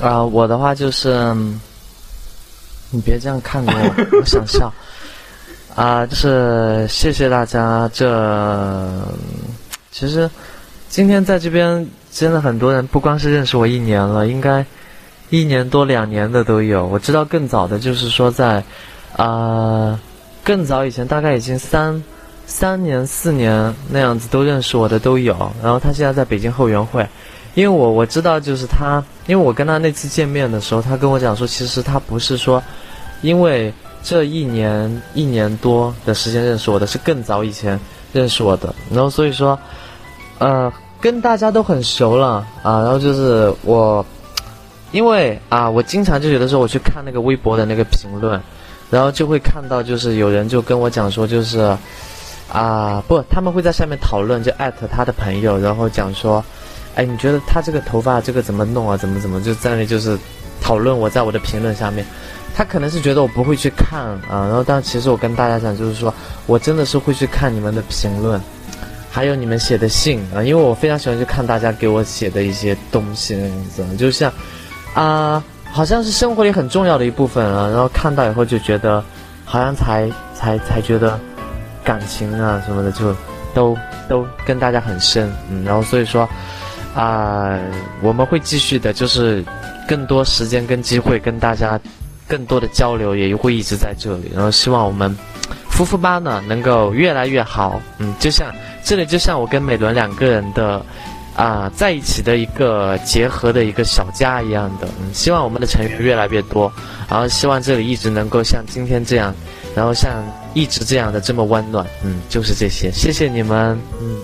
啊，我的话就是，你别这样看着我，我想笑。啊，就是谢谢大家。这其实今天在这边真的很多人，不光是认识我一年了，应该一年多、两年的都有。我知道更早的，就是说在啊更早以前，大概已经三三年、四年那样子都认识我的都有。然后他现在在北京后援会，因为我我知道就是他，因为我跟他那次见面的时候，他跟我讲说，其实他不是说因为。这一年一年多的时间认识我的是更早以前认识我的，然后所以说，呃，跟大家都很熟了啊。然后就是我，因为啊，我经常就有的时候我去看那个微博的那个评论，然后就会看到就是有人就跟我讲说就是，啊不，他们会在下面讨论，就艾特他的朋友，然后讲说，哎，你觉得他这个头发这个怎么弄啊？怎么怎么就在那里就是讨论我在我的评论下面。他可能是觉得我不会去看啊，然后但其实我跟大家讲，就是说我真的是会去看你们的评论，还有你们写的信啊，因为我非常喜欢去看大家给我写的一些东西那样子，就像啊，好像是生活里很重要的一部分啊，然后看到以后就觉得，好像才才才觉得感情啊什么的就都都跟大家很深，嗯，然后所以说啊，我们会继续的，就是更多时间跟机会跟大家。更多的交流也会一直在这里，然后希望我们夫妇吧呢能够越来越好。嗯，就像这里就像我跟美伦两个人的啊在一起的一个结合的一个小家一样的。嗯，希望我们的成员越来越多，然后希望这里一直能够像今天这样，然后像一直这样的这么温暖。嗯，就是这些，谢谢你们。嗯。